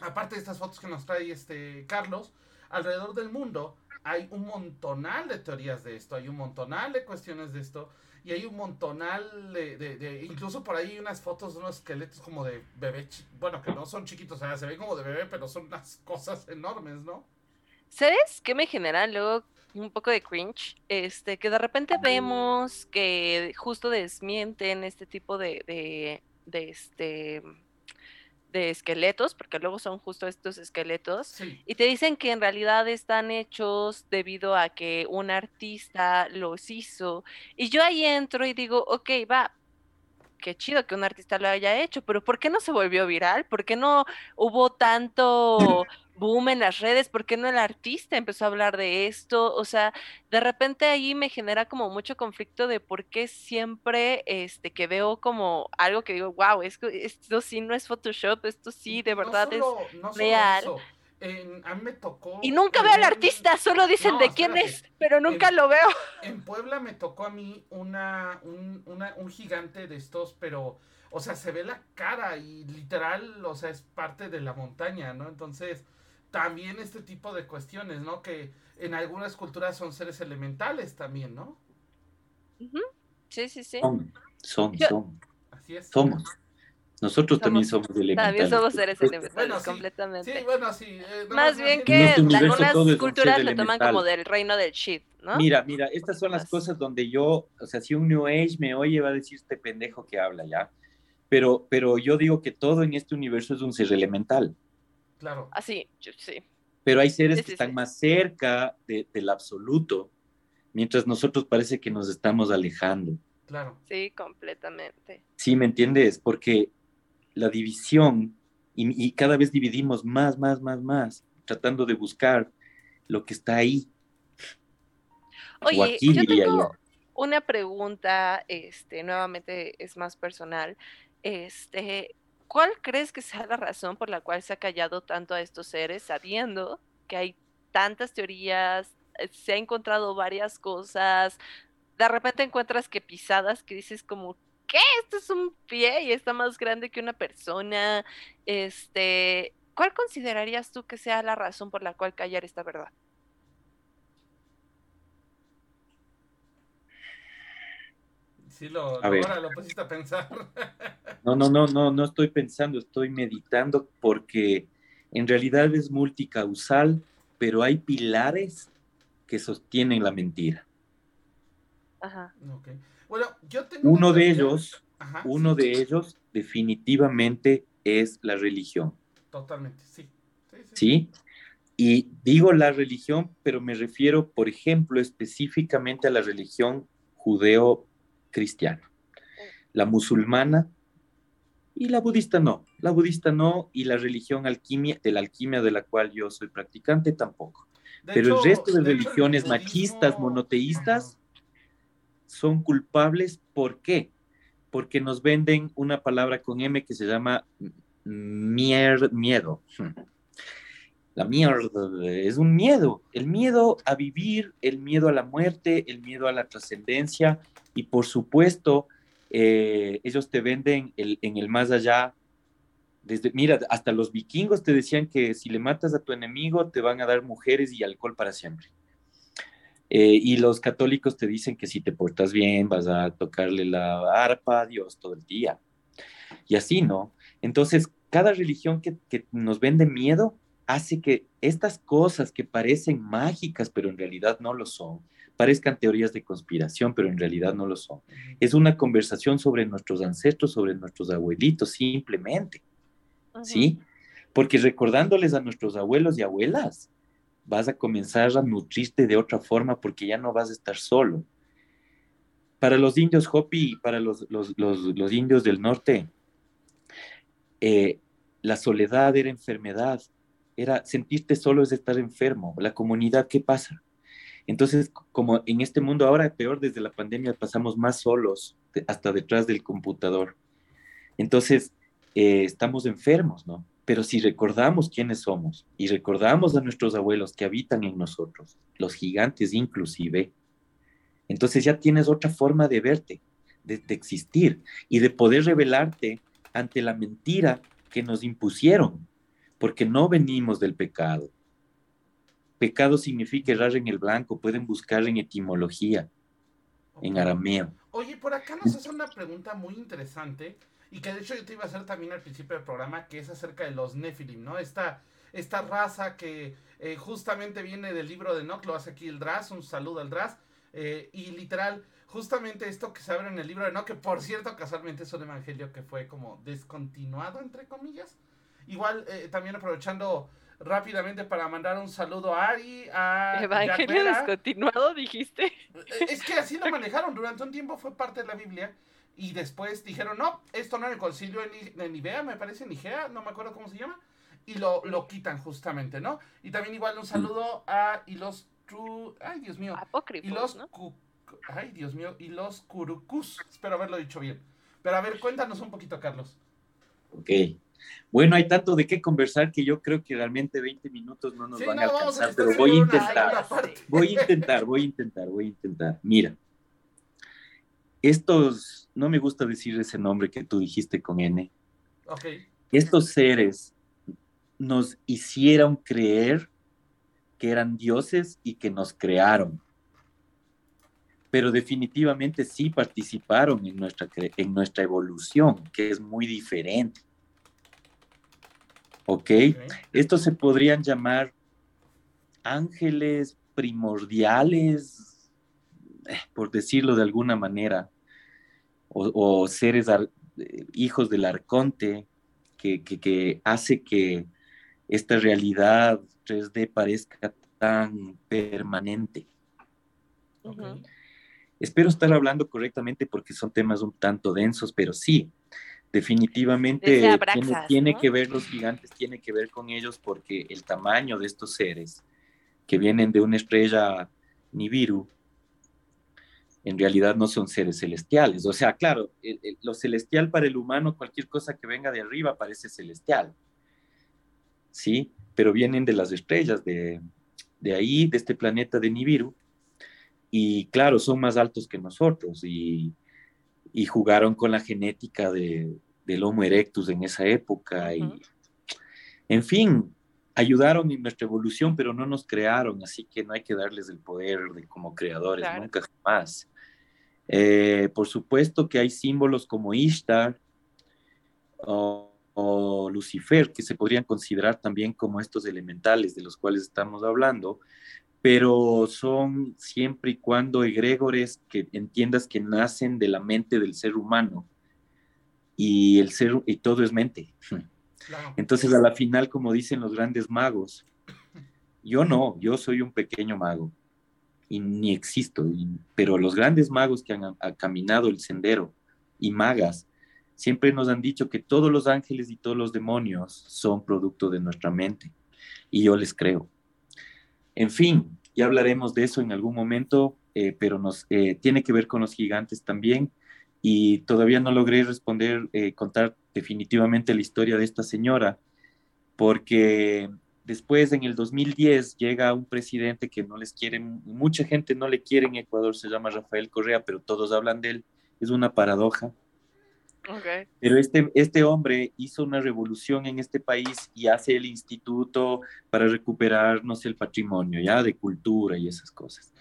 aparte de estas fotos que nos trae este Carlos, alrededor del mundo hay un montonal de teorías de esto, hay un montonal de cuestiones de esto, y hay un montonal de, de- de- incluso por ahí unas fotos de unos esqueletos como de bebé, bueno, que no son chiquitos, o sea, se ven como de bebé, pero son unas cosas enormes, ¿no? ¿Sabes qué me genera luego un poco de cringe? Este, que de repente vemos que justo desmienten este tipo de, de, de este de esqueletos, porque luego son justo estos esqueletos, Sí. y te dicen que en realidad están hechos debido a que un artista los hizo. Y yo ahí entro y digo, ok, va, qué chido que un artista lo haya hecho, pero ¿por qué no se volvió viral? ¿Por qué no hubo tanto boom en las redes? ¿Por qué no el artista empezó a hablar de esto? O sea, de repente ahí me genera como mucho conflicto de por qué siempre este que veo como algo que digo, wow, es esto sí no es Photoshop, esto sí de No verdad es solo- no solo real. en- a mí me tocó. y nunca veo al artista, solo dicen No, de quién es, pero nunca En- lo veo. En Puebla me tocó a mí una, un, una- un gigante de estos, pero, o sea, se ve la cara y literal, o sea, es parte de la montaña, ¿no? Entonces, también este tipo de cuestiones, ¿no? Que en algunas culturas son seres elementales también, ¿no? Sí, sí, sí. Son, son, Yo- son, Así es. somos. Nosotros también Somos- elementales. También somos seres elementales, Bueno, sí. completamente. Sí, bueno, sí. eh, Más bien En que este universo algunas culturas lo toman como del reino del shit, ¿no? Mira, mira, estas son las cosas donde yo, o sea, si un New Age me oye, va a decir este pendejo que habla ya. Pero, pero yo digo que todo en este universo es un ser elemental. Claro. Así, yo- sí. Pero hay seres Sí, que sí, están sí. más cerca de- del absoluto, mientras nosotros parece que nos estamos alejando. Claro. Sí, completamente. ¿Sí me entiendes? Porque la división, y, y cada vez dividimos más, más, más, más, tratando de buscar lo que está ahí. o Oye, aquí, yo diría tengo yo. una pregunta, este, nuevamente es más personal. Este, ¿cuál crees que sea la razón por la cual se ha callado tanto a estos seres, sabiendo que hay tantas teorías, eh, se ha encontrado varias cosas, de repente encuentras que pisadas que dices como, ¿qué? Esto es un pie y está más grande que una persona. Este, ¿cuál considerarías tú que sea la razón por la cual callar esta verdad? Sí, lo, A ahora lo pusiste a pensar. No, no, no, no, no estoy pensando, estoy meditando porque en realidad es multicausal, pero hay pilares que sostienen la mentira. Ajá. Ok. Bueno, yo tengo Uno de ellos, Ajá, uno sí, de ellos definitivamente es la religión, Totalmente, sí. Sí, sí. ¿sí? Y digo la religión, pero me refiero, por ejemplo, específicamente a la religión judeo-cristiana. La musulmana y la budista no. La budista no y la religión alquimia, de la alquimia de la cual yo soy practicante tampoco. De Pero hecho- el resto de de hecho, el religiones budismo- machistas, monoteístas, son culpables. ¿Por qué? Porque nos venden una palabra con M que se llama miedo. La mierda es un miedo, el miedo a vivir, el miedo a la muerte, el miedo a la trascendencia y por supuesto eh, ellos te venden en el más allá. Desde, mira, hasta los vikingos te decían que si le matas a tu enemigo te van a dar mujeres y alcohol para siempre. Eh, y los católicos te dicen que si te portas bien vas a tocarle la arpa a Dios todo el día. Y así, ¿no? Entonces, cada religión que nos vende miedo hace que estas cosas que parecen mágicas, pero en realidad no lo son, parezcan teorías de conspiración, pero en realidad no lo son. Es una conversación sobre nuestros ancestros, sobre nuestros abuelitos, simplemente. ¿Sí? Porque recordándoles a nuestros abuelos y abuelas, vas a comenzar a nutrirte de otra forma porque ya no vas a estar solo. Para los indios Hopi y para los, los, indios del norte, eh, la soledad era enfermedad, era sentirte solo es estar enfermo. La comunidad, ¿qué pasa? Entonces, como en este mundo ahora, peor desde la pandemia, pasamos más solos hasta detrás del computador. Entonces, eh, estamos enfermos, ¿no? Pero si recordamos quiénes somos y recordamos a nuestros abuelos que habitan en nosotros, los gigantes inclusive, entonces ya tienes otra forma de verte, de, existir y de poder revelarte ante la mentira que nos impusieron, porque no venimos del pecado. Pecado significa errar en el blanco, pueden buscar en etimología, en arameo. Oye, por acá nos hace una pregunta muy interesante y que de hecho yo te iba a hacer también al principio del programa, que es acerca de los Nephilim, ¿no? Esta, esta raza que eh, justamente viene del libro de Enoch, lo hace aquí el Dras, un saludo al Dras, eh, y literal, justamente esto que se abre en el libro de Enoch, que por cierto casualmente es un evangelio que fue como descontinuado, entre comillas. Igual, eh, también aprovechando rápidamente para mandar un saludo a Ari, a Evangelio descontinuado, dijiste. Es que así lo manejaron, durante un tiempo fue parte de la Biblia y después dijeron, no, esto no era el concilio de Nivea, me parece, Nigea, no me acuerdo cómo se llama. Y lo, lo quitan justamente, ¿no? Y también igual un saludo a y los ay Dios mío. Apócrifos, y los ay Dios mío, y los curucus. Espero haberlo dicho bien. Pero a ver, cuéntanos un poquito, Carlos. Ok. Bueno, hay tanto de qué conversar que yo creo que realmente 20 minutos no nos van a alcanzar, pero voy a intentar. Voy a intentar, voy a intentar, voy a intentar. Mira, estos, no me gusta decir ese nombre que tú dijiste con N. Estos seres nos hicieron creer que eran dioses y que nos crearon. Pero definitivamente sí participaron en nuestra, en nuestra evolución, que es muy diferente. ¿Ok? Estos se podrían llamar ángeles primordiales, por decirlo de alguna manera, o, seres hijos del arconte, que, hace que esta realidad 3D parezca tan permanente. Espero estar hablando correctamente porque son temas un tanto densos, pero sí, definitivamente tiene, que ver los gigantes, tiene que ver con ellos porque el tamaño de estos seres que vienen de una estrella Nibiru en realidad no son seres celestiales. O sea, claro, lo celestial para el humano, cualquier cosa que venga de arriba parece celestial, ¿sí? Pero vienen de las estrellas, de, ahí, de este planeta de Nibiru, y claro, son más altos que nosotros y, jugaron con la genética de, del Homo erectus en esa época y, en fin, ayudaron en nuestra evolución, pero no nos crearon, así que no hay que darles el poder de como creadores, nunca jamás. Eh, por supuesto que hay símbolos como Ishtar o, Lucifer, que se podrían considerar también como estos elementales de los cuales estamos hablando, pero son siempre y cuando egregores que entiendas que nacen de la mente del ser humano. Y el ser y todo es mente. Entonces, a la final, como dicen los grandes magos, yo no, yo soy un pequeño mago. Y ni existo, pero los grandes magos que han, caminado el sendero y magas siempre nos han dicho que todos los ángeles y todos los demonios son producto de nuestra mente. Y yo les creo. En fin, ya hablaremos de eso en algún momento, eh, pero nos eh, tiene que ver con los gigantes también y todavía no logré responder, eh, contar definitivamente la historia de esta señora, porque después en el 2010 llega un presidente que no les quiere, mucha gente no le quiere en Ecuador, se llama Rafael Correa, pero todos hablan de él, es una paradoja. Pero este, este hombre hizo una revolución en este país y hace el instituto para recuperarnos el patrimonio, ya, de cultura y esas cosas.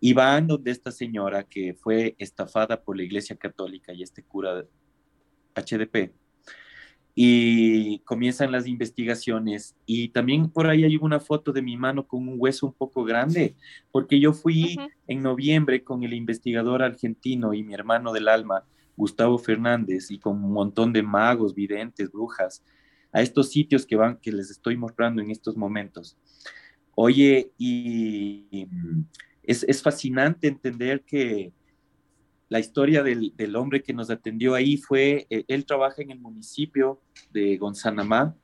Y van donde esta señora que fue estafada por la Iglesia Católica y este cura HDP, y comienzan las investigaciones y también por ahí hay una foto de mi mano con un hueso un poco grande, porque yo fui en noviembre con el investigador argentino y mi hermano del alma, Gustavo Fernández, y con un montón de magos, videntes, brujas, a estos sitios que van, que les estoy mostrando en estos momentos. Oye, y es, es fascinante entender que la historia del, del, hombre que nos atendió ahí fue, eh, él trabaja en el municipio de Gonzanamá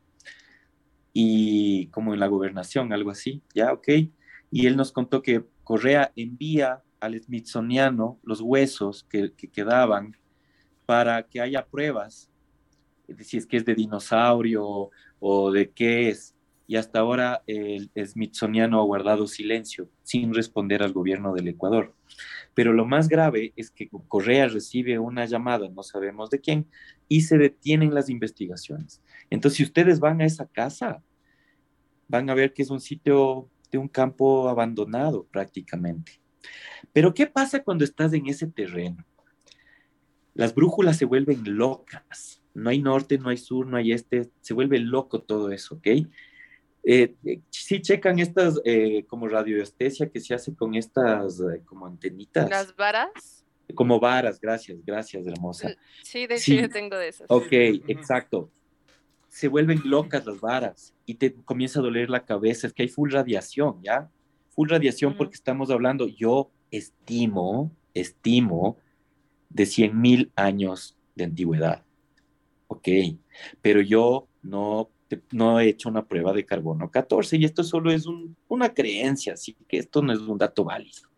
y como en la gobernación, algo así, ya, ok. Y él nos contó que Correa envía al Smithsoniano los huesos que, que quedaban para que haya pruebas si es que es de dinosaurio o de qué es. Y hasta ahora el Smithsoniano ha guardado silencio sin responder al gobierno del Ecuador. Pero lo más grave es que Correa recibe una llamada, no sabemos de quién, y se detienen las investigaciones. Entonces, si ustedes van a esa casa, van a ver que es un sitio de un campo abandonado prácticamente. Pero ¿qué pasa cuando estás en ese terreno? Las brújulas se vuelven locas. No hay norte, no hay sur, no hay este. Se vuelve loco todo eso, ¿ok? Eh, eh, sí checan estas eh, como radioestesia que se hace con estas como antenitas. ¿Las varas? Como varas, gracias, gracias, hermosa. Sí, de hecho yo tengo de esas. Ok, exacto. Se vuelven locas las varas y te comienza a doler la cabeza. Es que hay full radiación, ¿ya? Full radiación porque estamos hablando, yo estimo, estimo de 100 mil años de antigüedad. Ok, pero yo no no he hecho una prueba de carbono 14 y esto solo es una creencia, así que esto no es un dato válido.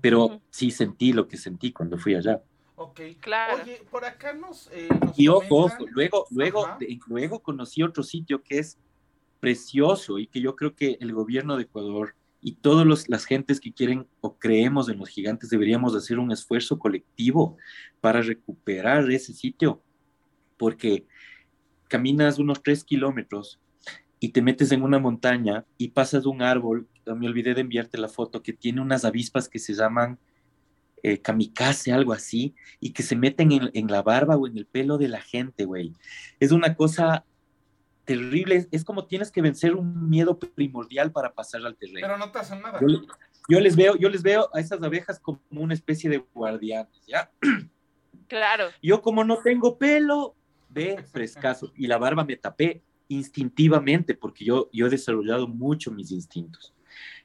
Pero sí sentí lo que sentí cuando fui allá. Ok, claro. Oye, por acá nos... Eh, y ojo, luego, luego, luego conocí otro sitio que es precioso y que yo creo que el gobierno de Ecuador y todas las gentes que quieren o creemos en los gigantes deberíamos hacer un esfuerzo colectivo para recuperar ese sitio, porque caminas unos tres kilómetros y te metes en una montaña y pasas un árbol, me olvidé de enviarte la foto, que tiene unas avispas que se llaman eh, kamikaze, algo así, y que se meten en, la barba o en el pelo de la gente, güey. Es una cosa terrible, es, como tienes que vencer un miedo primordial para pasar al terreno. Pero no te hacen nada. Yo, les veo, yo les veo a esas abejas como una especie de guardianes, ¿ya? Claro. Yo como no tengo pelo, ve frescazo y la barba me tapé instintivamente porque yo, yo he desarrollado mucho mis instintos.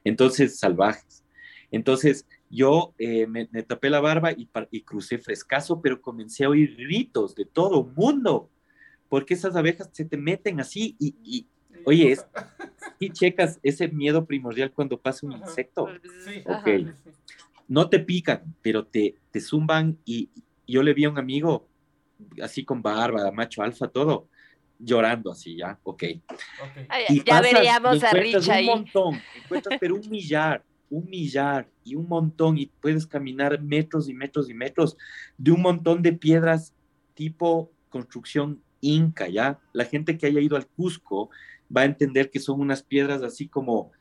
Entonces, salvajes. Entonces, yo eh, me, tapé la barba y, y, crucé frescazo, pero comencé a oír gritos de todo mundo, porque esas abejas se te meten así y, y oye, es, y checas ese miedo primordial cuando pasa un insecto. Sí. Ok. No te pican, pero te, te zumban y yo le vi a un amigo así con barba, macho alfa, todo, llorando así, ya, ok. Y ya veríamos a Rich ahí. Un montón, encuentras pero un millar, un millar y un montón, y puedes caminar metros y metros y metros de un montón de piedras tipo construcción inca, ¿ya? La gente que haya ido al Cusco va a entender que son unas piedras así como,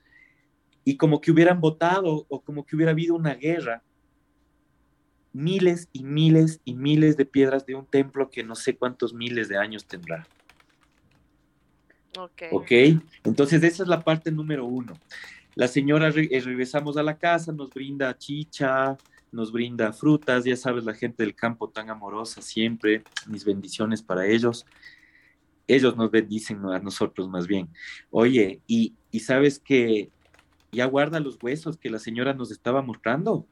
y como que hubieran votado o como que hubiera habido una guerra miles y miles y miles de piedras de un templo que no sé cuántos miles de años tendrá. Ok. Ok, entonces esa es la parte número uno. La señora, eh, regresamos a la casa, nos brinda chicha, nos brinda frutas, ya sabes, la gente del campo tan amorosa siempre, mis bendiciones para ellos. Ellos nos bendicen a nosotros más bien. Oye, y, y sabes que ya guarda los huesos que la señora nos estaba mostrando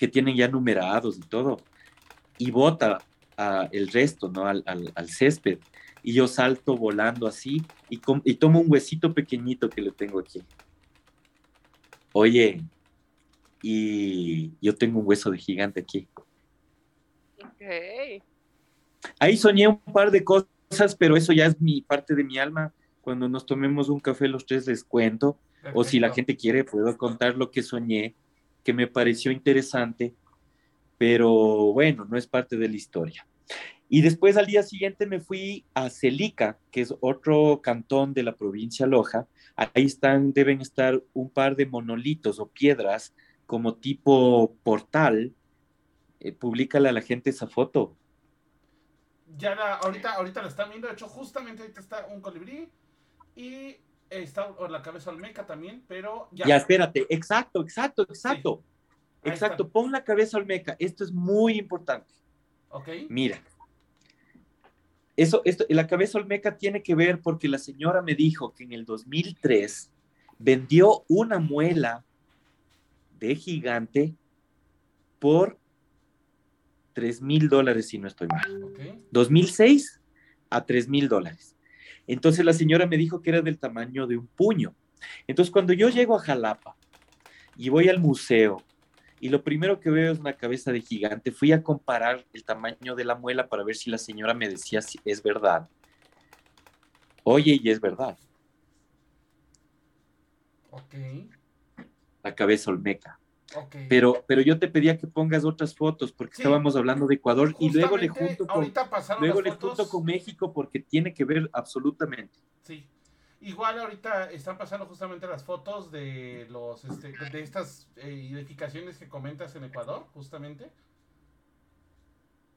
que tienen ya numerados y todo, y bota el resto, ¿no? Al, césped. Y yo salto volando así y, y tomo un huesito pequeñito que le tengo aquí. Oye, y yo tengo un hueso de gigante aquí. Okay. Ahí soñé un par de cosas, pero eso ya es mi parte de mi alma. Cuando nos tomemos un café los tres les cuento, o si la gente quiere puedo contar lo que soñé, que me pareció interesante, pero bueno, no es parte de la historia. Y después al día siguiente me fui a Celica, que es otro cantón de la provincia Loja. Ahí están, deben estar un par de monolitos o piedras como tipo portal. Eh, públicale a la gente esa foto. Ya la, ahorita, ahorita la están viendo. De hecho, justamente ahorita está un colibrí y está la cabeza olmeca también, pero ya. Ya, espérate. Exacto, exacto, exacto. Exacto. Pon la cabeza olmeca. Esto es muy importante. Ok. Mira, eso, esto, la cabeza olmeca tiene que ver porque la señora me dijo que en el 2003 vendió una muela de gigante por 3 mil dólares, si no estoy mal. 2006 a 3 mil dólares. Entonces la señora me dijo que era del tamaño de un puño. Entonces cuando yo llego a Jalapa y voy al museo y lo primero que veo es una cabeza de gigante. Fui a comparar el tamaño de la muela para ver si la señora me decía si es verdad. Oye, y es verdad. Ok. La cabeza olmeca. Okay. Pero, pero yo te pedía que pongas otras fotos porque estábamos hablando de Ecuador y luego le junto con, luego le junto con México porque tiene que ver absolutamente. Sí. Igual ahorita están pasando justamente las fotos de los este, de estas eh, edificaciones que comentas en Ecuador, justamente.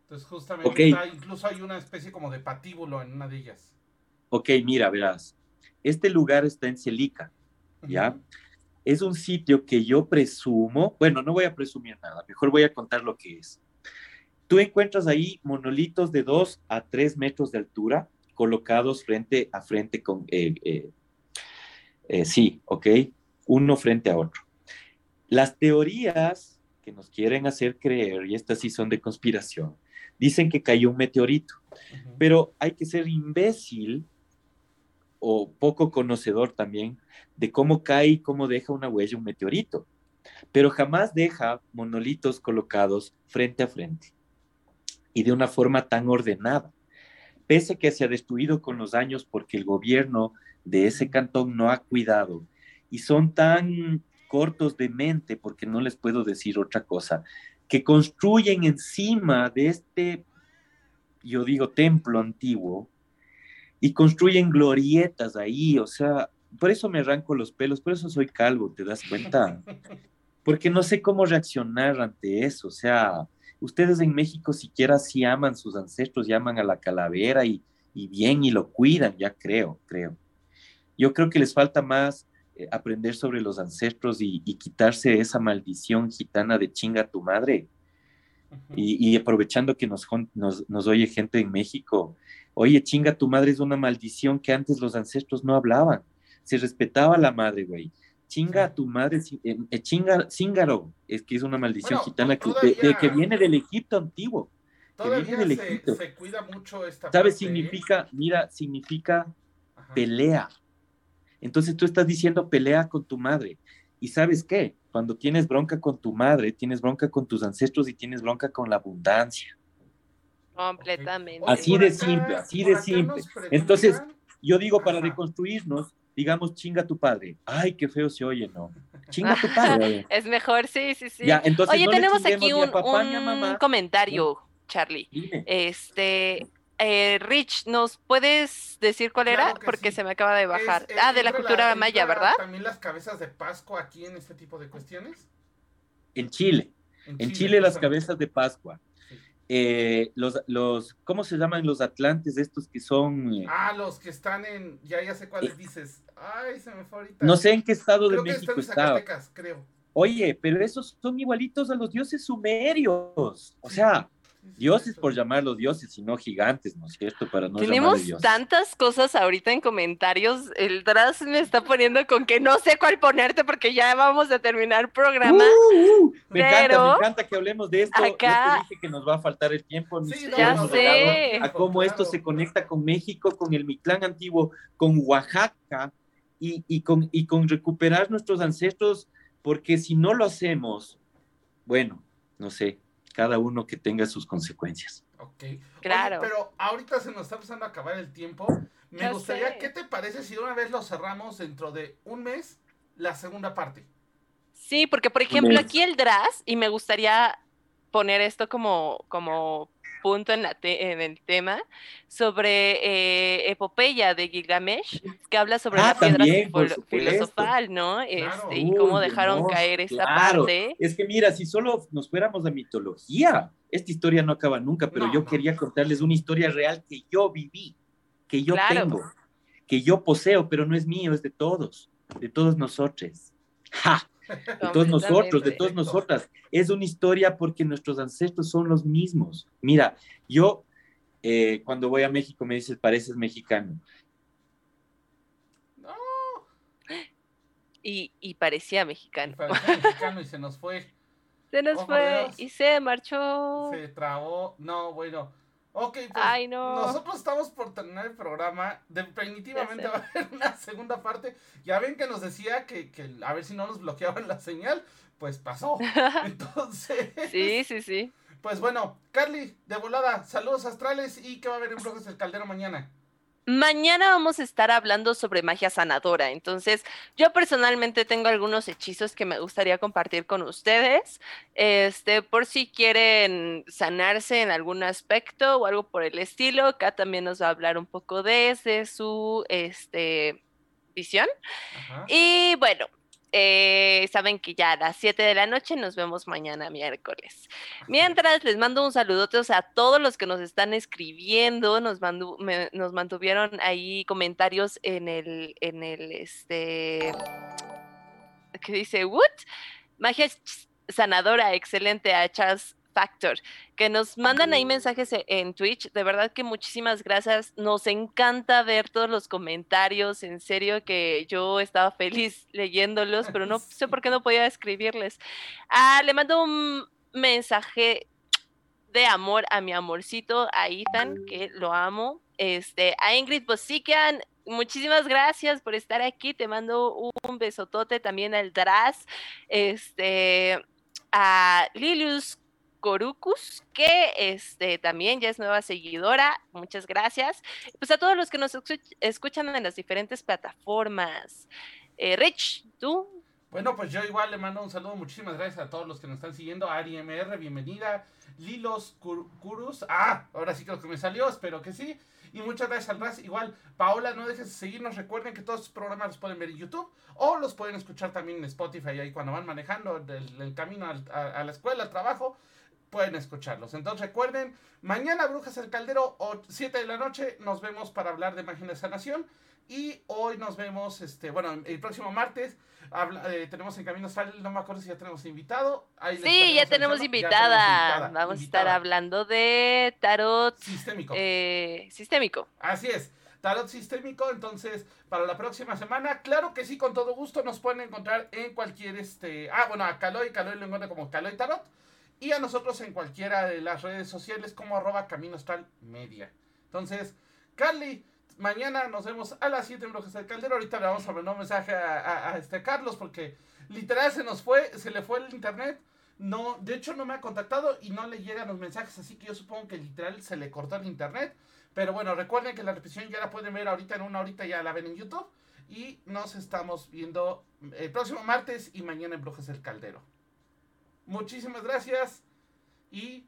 Entonces, justamente incluso hay una especie como de patíbulo en una de ellas. Ok, mira, verás. Este lugar está en Celica, ¿ya? Es un sitio que yo presumo, bueno, no voy a presumir nada, mejor voy a contar lo que es. Tú encuentras ahí monolitos de 2 a 3 metros de altura, colocados frente a frente con, eh, eh, eh, sí, ok, uno frente a otro. Las teorías que nos quieren hacer creer, y estas sí son de conspiración, dicen que cayó un meteorito, pero hay que ser imbécil o poco conocedor también de cómo cae y cómo deja una huella un meteorito, pero jamás deja monolitos colocados frente a frente y de una forma tan ordenada. Pese que se ha destruido con los años porque el gobierno de ese cantón no ha cuidado y son tan cortos de mente, porque no les puedo decir otra cosa, que construyen encima de este, yo digo, templo antiguo y construyen glorietas ahí, o sea, por eso me arranco los pelos, por eso soy calvo, ¿te das cuenta? Porque no sé cómo reaccionar ante eso, o sea, ustedes en México siquiera sí aman sus ancestros, llaman a la calavera y, bien y lo cuidan, ya creo, creo. Yo creo que les falta más eh, aprender sobre los ancestros y, quitarse esa maldición gitana de chinga tu madre. y, aprovechando que nos, nos, nos, oye gente en México, oye, chinga tu madre es una maldición que antes los ancestros no hablaban. Se respetaba a la madre, güey chinga a tu madre, eh, eh, chinga, cíngaro, es que es una maldición gitana que, que viene del Egipto antiguo. Todavía del se, cuida mucho esta ¿Sabes? Significa, mira, significa pelea. Entonces tú estás diciendo pelea con tu madre. ¿Y sabes qué? Cuando tienes bronca con tu madre, tienes bronca con tus ancestros y tienes bronca con la abundancia. Completamente. Así de simple, así de simple. Entonces, yo digo, para reconstruirnos, digamos, chinga tu padre. Ay, qué feo se oye, ¿no? Chinga tu padre. es mejor, sí, sí, sí. Oye, tenemos aquí un, comentario, Charlie. Este, eh, Rich, ¿nos puedes decir cuál era? Porque se me acaba de bajar. ah, de la cultura maya, ¿verdad? También las cabezas de Pascua aquí en este tipo de cuestiones. En Chile. En, Chile las cabezas de Pascua. Eh, los, los, ¿cómo se llaman los atlantes estos que son? Eh? Ah, los que están en, ya, ya sé cuáles eh, dices. Ay, se me fue ahorita. No sé en qué estado de México está. Creo. Oye, pero esos son igualitos a los dioses sumerios. O sea, dioses por llamarlos dioses, sino gigantes, ¿no es cierto? Para no Tenemos tantas cosas ahorita en comentarios. El Dras me está poniendo con que no sé cuál ponerte porque ya vamos a terminar programa. Uh, uh, me encanta, me encanta que hablemos de esto. Acá... Yo dije que nos va a faltar el tiempo. ya sé. A cómo esto se conecta con México, con el Mictlán antiguo, con Oaxaca y, y, con, y con recuperar nuestros ancestros porque si no lo hacemos, bueno, no sé, cada uno que tenga sus consecuencias. Ok. Claro. pero ahorita se nos está empezando a acabar el tiempo. Me gustaría, ¿qué te parece si de una vez lo cerramos dentro de un mes, la segunda parte? Sí, porque por ejemplo aquí el DRAS, y me gustaría poner esto como, como punto en, la en el tema sobre eh, Epopeya de Gilgamesh, que habla sobre la piedra filosofal, ¿no? Este, y cómo dejaron caer esta parte. Es que mira, si solo nos fuéramos a mitología, esta historia no acaba nunca, pero yo quería contarles una historia real que yo viví, que yo tengo, que yo poseo, pero no es mío, es de todos, de todos nosotros. ¡Ja! De todos nosotros, de todas nosotras. Es una historia porque nuestros ancestros son los mismos. Mira, yo eh, cuando voy a México me dices, pareces mexicano. No. Y, parecía mexicano. parecía mexicano y se nos fue. Se nos fue y se marchó. Se trabó. No, bueno. Ok, pues nosotros estamos por terminar el programa. Definitivamente va a haber una segunda parte. Ya ven que nos decía que, a ver si no nos bloqueaban la señal. Pues pasó. Entonces. sí, sí, sí. Pues bueno, Carly, de volada, saludos astrales y que va a haber en Bloques del Caldero mañana. Mañana vamos a estar hablando sobre magia sanadora. Entonces, yo personalmente tengo algunos hechizos que me gustaría compartir con ustedes. Este, por si quieren sanarse en algún aspecto o algo por el estilo. Acá también nos va a hablar un poco desde su este, visión. Y bueno, eh, saben que ya a las 7 de la noche nos vemos mañana miércoles. Mientras les mando un saludote a todos los que nos están escribiendo, nos, nos mantuvieron ahí comentarios en el, en el, este, que dice, what? Magia sanadora, excelente a Charles Factor, que nos mandan ahí mensajes e, en Twitch. De verdad que muchísimas gracias. Nos encanta ver todos los comentarios. En serio que yo estaba feliz leyéndolos, pero no sé por qué no podía escribirles. Ah, le mando un mensaje de amor a mi amorcito, a Ethan, que lo amo. Este, a Ingrid Bosikian, muchísimas gracias por estar aquí. Te mando un besotote también al Dras. Este, a Lilius Corucus, que este, también ya es nueva seguidora. Muchas gracias. Pues a todos los que nos escuchan en las diferentes plataformas. Eh, Rich, ¿tú? Bueno, pues yo igual le mando un saludo. Muchísimas gracias a todos los que nos están siguiendo. Ari MR, bienvenida. Lilos Curus. Ah, ahora sí creo que me salió, espero que sí. Y muchas gracias al RAS. Igual, Paola, no dejes de seguirnos. Recuerden que todos los programas los pueden ver en YouTube o los pueden escuchar también en Spotify ahí cuando van manejando el, camino a, la escuela, al trabajo pueden escucharlos. Entonces recuerden, mañana Brujas el Caldero, 7 de la noche, nos vemos para hablar de magia de sanación. Y hoy nos vemos, este, bueno, el próximo martes eh, tenemos en Camino Astral, no me acuerdo si ya tenemos invitado. sí, ya tenemos, invitada. Vamos a estar hablando de tarot sistémico. Eh, sistémico. Así es. Tarot sistémico, entonces, para la próxima semana, claro que sí, con todo gusto nos pueden encontrar en cualquier, este, ah, bueno, a Caloy, Caloy lo encuentra como Caloy Tarot, y a nosotros en cualquiera de las redes sociales como arroba Camino Astral Media. Entonces, Carly, mañana nos vemos a las 7 en Brujas del Caldero. Ahorita le vamos a mandar un mensaje a, este Carlos porque literal se nos fue, se le fue el internet. No, de hecho no me ha contactado y no le llegan los mensajes, así que yo supongo que literal se le cortó el internet. Pero bueno, recuerden que la repetición ya la pueden ver ahorita en una horita, ya la ven en YouTube. Y nos estamos viendo el próximo martes y mañana en Brujas del Caldero. Muchísimas gracias y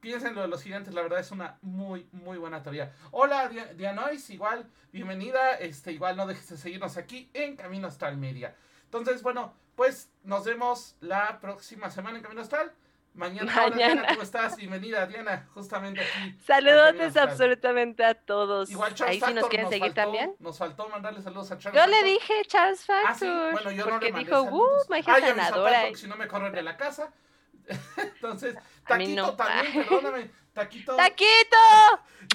piensen lo de los gigantes, la verdad es una muy, muy buena teoría. Hola, Dianois, igual, bienvenida, este, igual no dejes de seguirnos aquí en Camino Astral Media. Entonces, bueno, pues nos vemos la próxima semana en Camino Astral. Mañana, Mañana. Diana, ¿cómo estás? Bienvenida, Diana, justamente aquí. Saludos absolutamente a todos. Igual Charles Ahí si nos quieren seguir también. Nos faltó mandarle saludos a Charles Yo le dije Charles Factor. Ah, sí. Bueno, yo porque no le dijo, uh, magia sanadora. si no me corren de la casa. Entonces, Taquito también, perdóname. Taquito. ¡Taquito!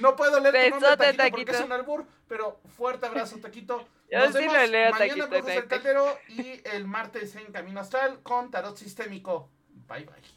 No puedo leer tu nombre, taquito, porque es un albur, pero fuerte abrazo, Taquito. Yo Nos sí vemos lo leo, mañana Taquito. Mañana el y el martes en Camino Astral con Tarot Sistémico. Bye, bye.